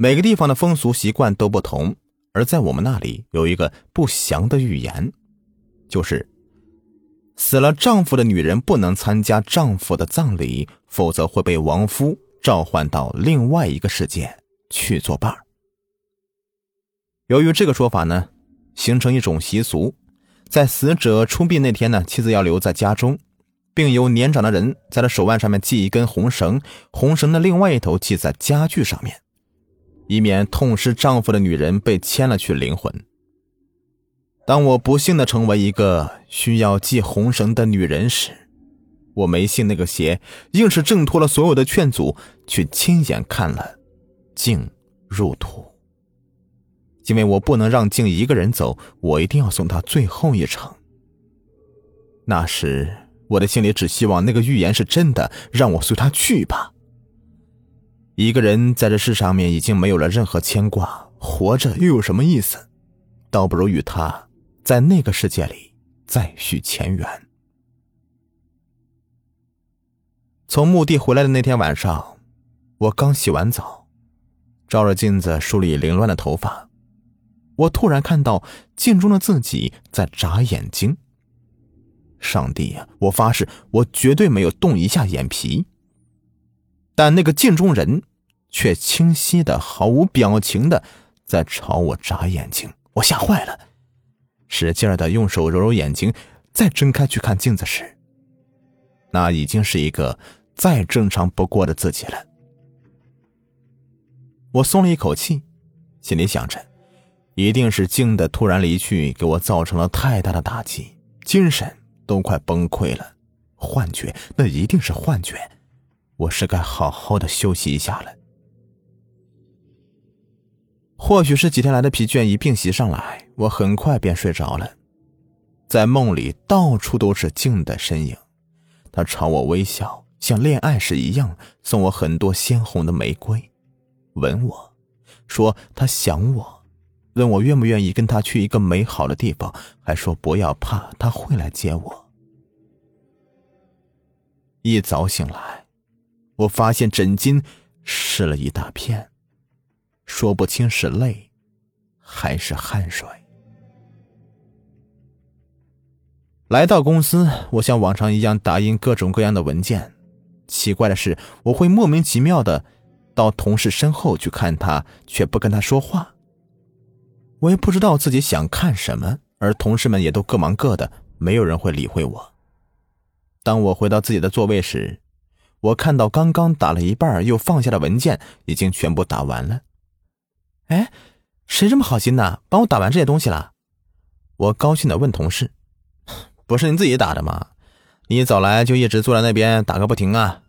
每个地方的风俗习惯都不同，而在我们那里有一个不祥的预言，就是死了丈夫的女人不能参加丈夫的葬礼，否则会被亡夫召唤到另外一个世界去作伴由于这个说法呢，形成一种习俗，在死者出殡那天呢，妻子要留在家中，并由年长的人在他手腕上面系一根红绳，红绳的另外一头系在家具上面。以免痛失丈夫的女人被牵了去灵魂。当我不幸的成为一个需要系红绳的女人时，我没信那个邪，硬是挣脱了所有的劝阻，去亲眼看了静入土。因为我不能让静一个人走，我一定要送她最后一程。那时我的心里只希望那个预言是真的，让我随她去吧。一个人在这世上面已经没有了任何牵挂，活着又有什么意思？倒不如与他在那个世界里再续前缘。从墓地回来的那天晚上，我刚洗完澡，照着镜子梳理凌乱的头发，我突然看到镜中的自己在眨眼睛。上帝呀！我发誓，我绝对没有动一下眼皮。但那个镜中人。却清晰的、毫无表情的在朝我眨眼睛，我吓坏了，使劲的用手揉揉眼睛，再睁开去看镜子时，那已经是一个再正常不过的自己了。我松了一口气，心里想着，一定是静的突然离去给我造成了太大的打击，精神都快崩溃了，幻觉，那一定是幻觉，我是该好好的休息一下了。或许是几天来的疲倦一并袭上来，我很快便睡着了。在梦里，到处都是静的身影，他朝我微笑，像恋爱时一样，送我很多鲜红的玫瑰，吻我，说他想我，问我愿不愿意跟他去一个美好的地方，还说不要怕，他会来接我。一早醒来，我发现枕巾湿了一大片。说不清是泪，还是汗水。来到公司，我像往常一样打印各种各样的文件。奇怪的是，我会莫名其妙的到同事身后去看他，却不跟他说话。我也不知道自己想看什么，而同事们也都各忙各的，没有人会理会我。当我回到自己的座位时，我看到刚刚打了一半又放下的文件已经全部打完了。哎，谁这么好心呢？帮我打完这些东西了？我高兴的问同事：“不是你自己打的吗？你一早来就一直坐在那边打个不停啊？”“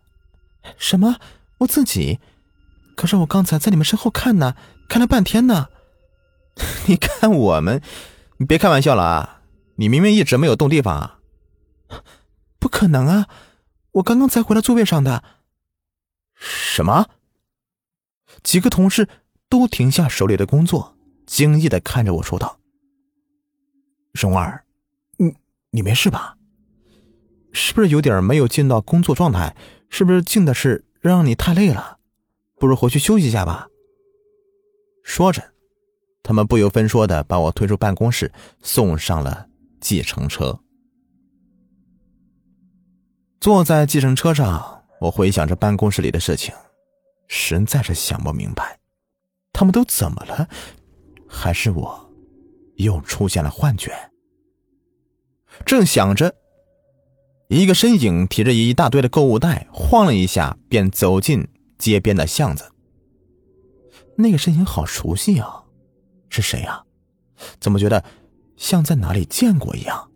什么？我自己？可是我刚才在你们身后看呢，看了半天呢。你看我们，你别开玩笑了啊！你明明一直没有动地方啊！不可能啊！我刚刚才回到座位上的。什么？几个同事。”都停下手里的工作，惊异的看着我说道：“蓉儿，你你没事吧？是不是有点没有进到工作状态？是不是进的是让你太累了？不如回去休息一下吧。”说着，他们不由分说的把我推出办公室，送上了计程车。坐在计程车上，我回想着办公室里的事情，实在是想不明白。他们都怎么了？还是我又出现了幻觉？正想着，一个身影提着一大堆的购物袋，晃了一下便走进街边的巷子。那个身影好熟悉啊，是谁啊？怎么觉得像在哪里见过一样？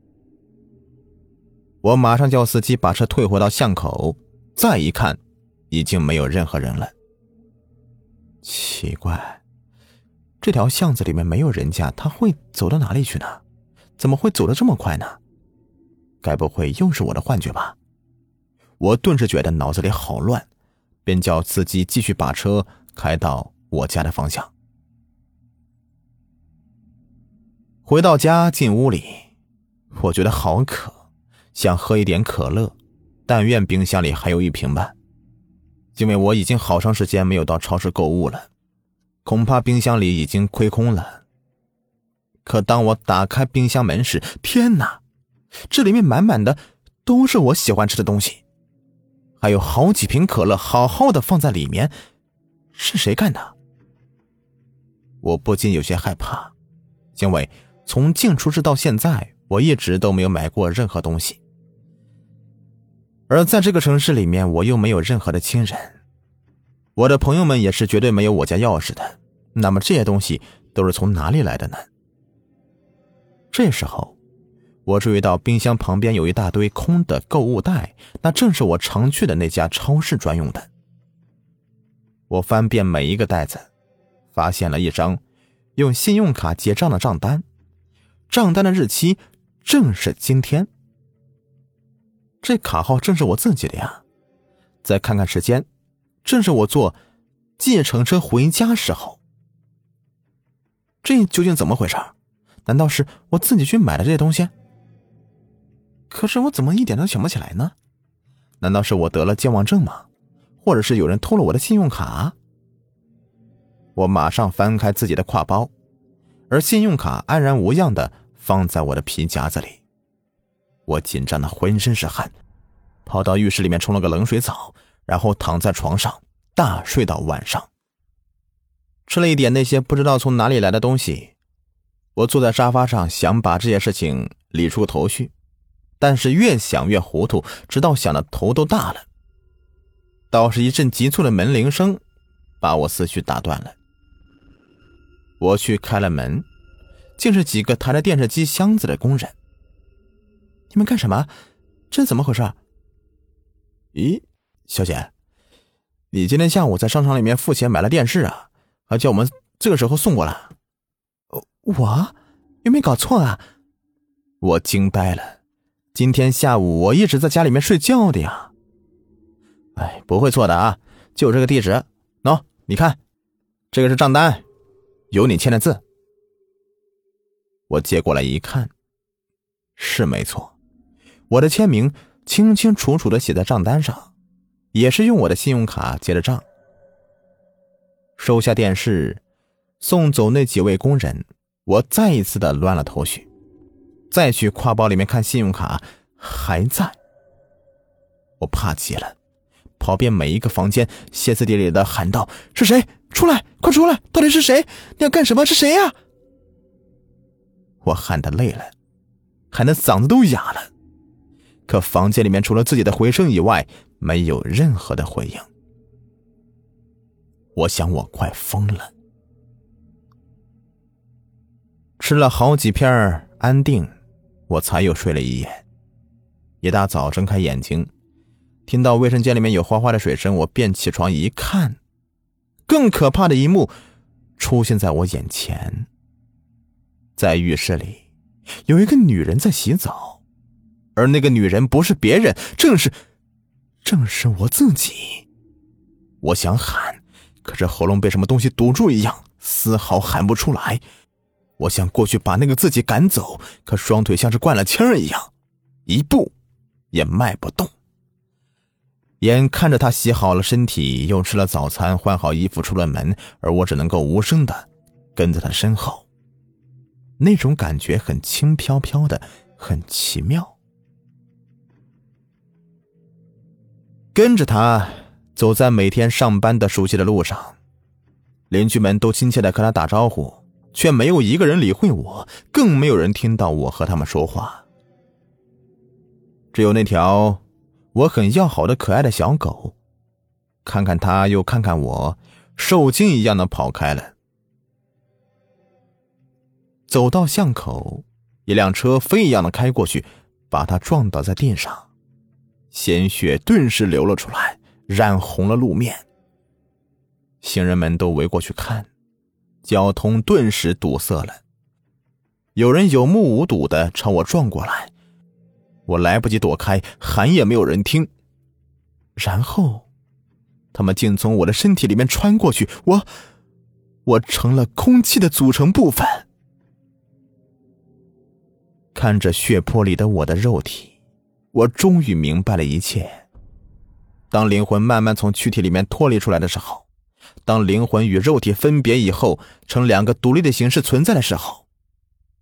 我马上叫司机把车退回到巷口，再一看，已经没有任何人了。奇怪，这条巷子里面没有人家，他会走到哪里去呢？怎么会走得这么快呢？该不会又是我的幻觉吧？我顿时觉得脑子里好乱，便叫司机继续把车开到我家的方向。回到家，进屋里，我觉得好渴，想喝一点可乐，但愿冰箱里还有一瓶吧。因为我已经好长时间没有到超市购物了，恐怕冰箱里已经亏空了。可当我打开冰箱门时，天哪，这里面满满的都是我喜欢吃的东西，还有好几瓶可乐，好好的放在里面，是谁干的？我不禁有些害怕，因为从进出市到现在，我一直都没有买过任何东西，而在这个城市里面，我又没有任何的亲人，我的朋友们也是绝对没有我家钥匙的。那么这些东西都是从哪里来的呢？这时候，我注意到冰箱旁边有一大堆空的购物袋，那正是我常去的那家超市专用的。我翻遍每一个袋子。发现了一张用信用卡结账的账单，账单的日期正是今天。这卡号正是我自己的呀。再看看时间，正是我坐计程车回家时候。这究竟怎么回事？难道是我自己去买的这些东西？可是我怎么一点都想不起来呢？难道是我得了健忘症吗？或者是有人偷了我的信用卡？我马上翻开自己的挎包，而信用卡安然无恙的放在我的皮夹子里。我紧张的浑身是汗，跑到浴室里面冲了个冷水澡，然后躺在床上大睡到晚上。吃了一点那些不知道从哪里来的东西，我坐在沙发上想把这些事情理出个头绪，但是越想越糊涂，直到想的头都大了。倒是一阵急促的门铃声，把我思绪打断了。我去开了门，竟是几个抬着电视机箱子的工人。你们干什么？这怎么回事？咦，小姐，你今天下午在商场里面付钱买了电视啊？还叫我们这个时候送过来？我有没有搞错啊？我惊呆了。今天下午我一直在家里面睡觉的呀。哎，不会错的啊，就这个地址。喏，你看，这个是账单。有你签的字，我接过来一看，是没错，我的签名清清楚楚的写在账单上，也是用我的信用卡结的账。收下电视，送走那几位工人，我再一次的乱了头绪，再去挎包里面看信用卡还在，我怕极了。跑遍每一个房间，歇斯底里的喊道：“是谁？出来！快出来！到底是谁？你要干什么？是谁呀？”我喊的累了，喊的嗓子都哑了。可房间里面除了自己的回声以外，没有任何的回应。我想我快疯了。吃了好几片安定，我才又睡了一夜。一大早睁开眼睛。听到卫生间里面有哗哗的水声，我便起床一看，更可怕的一幕出现在我眼前。在浴室里，有一个女人在洗澡，而那个女人不是别人，正是，正是我自己。我想喊，可是喉咙被什么东西堵住一样，丝毫喊不出来。我想过去把那个自己赶走，可双腿像是灌了铅一样，一步也迈不动。眼看着他洗好了身体，又吃了早餐，换好衣服出了门，而我只能够无声的跟在他身后。那种感觉很轻飘飘的，很奇妙。跟着他走在每天上班的熟悉的路上，邻居们都亲切的和他打招呼，却没有一个人理会我，更没有人听到我和他们说话。只有那条。我很要好的可爱的小狗，看看它又看看我，受惊一样的跑开了。走到巷口，一辆车飞一样的开过去，把它撞倒在地上，鲜血顿时流了出来，染红了路面。行人们都围过去看，交通顿时堵塞了。有人有目无睹的朝我撞过来。我来不及躲开，喊也没有人听。然后，他们竟从我的身体里面穿过去，我，我成了空气的组成部分。看着血泊里的我的肉体，我终于明白了一切。当灵魂慢慢从躯体里面脱离出来的时候，当灵魂与肉体分别以后，成两个独立的形式存在的时候，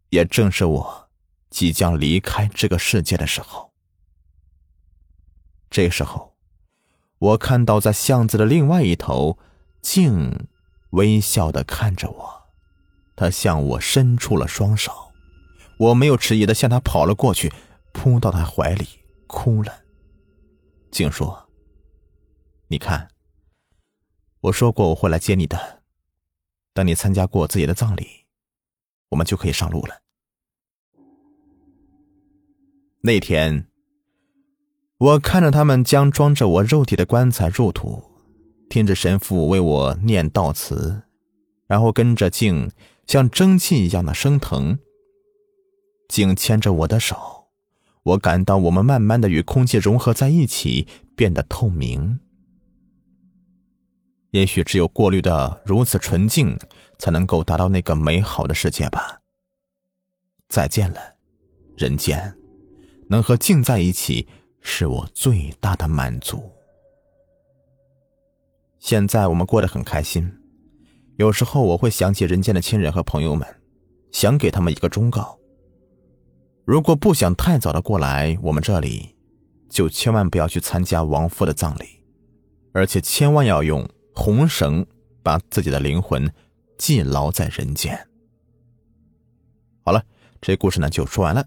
也正是我即将离开这个世界的时候。这时候，我看到在巷子的另外一头，静微笑的看着我，他向我伸出了双手，我没有迟疑的向他跑了过去，扑到他怀里哭了。静说：“你看。”我说过我会来接你的，等你参加过自己的葬礼，我们就可以上路了。那天，我看着他们将装着我肉体的棺材入土，听着神父为我念悼词，然后跟着静像蒸汽一样的升腾。静牵着我的手，我感到我们慢慢的与空气融合在一起，变得透明。也许只有过滤的如此纯净，才能够达到那个美好的世界吧。再见了，人间，能和静在一起是我最大的满足。现在我们过得很开心，有时候我会想起人间的亲人和朋友们，想给他们一个忠告：如果不想太早的过来我们这里，就千万不要去参加亡夫的葬礼，而且千万要用。红绳把自己的灵魂系牢在人间。好了，这故事呢就说完了。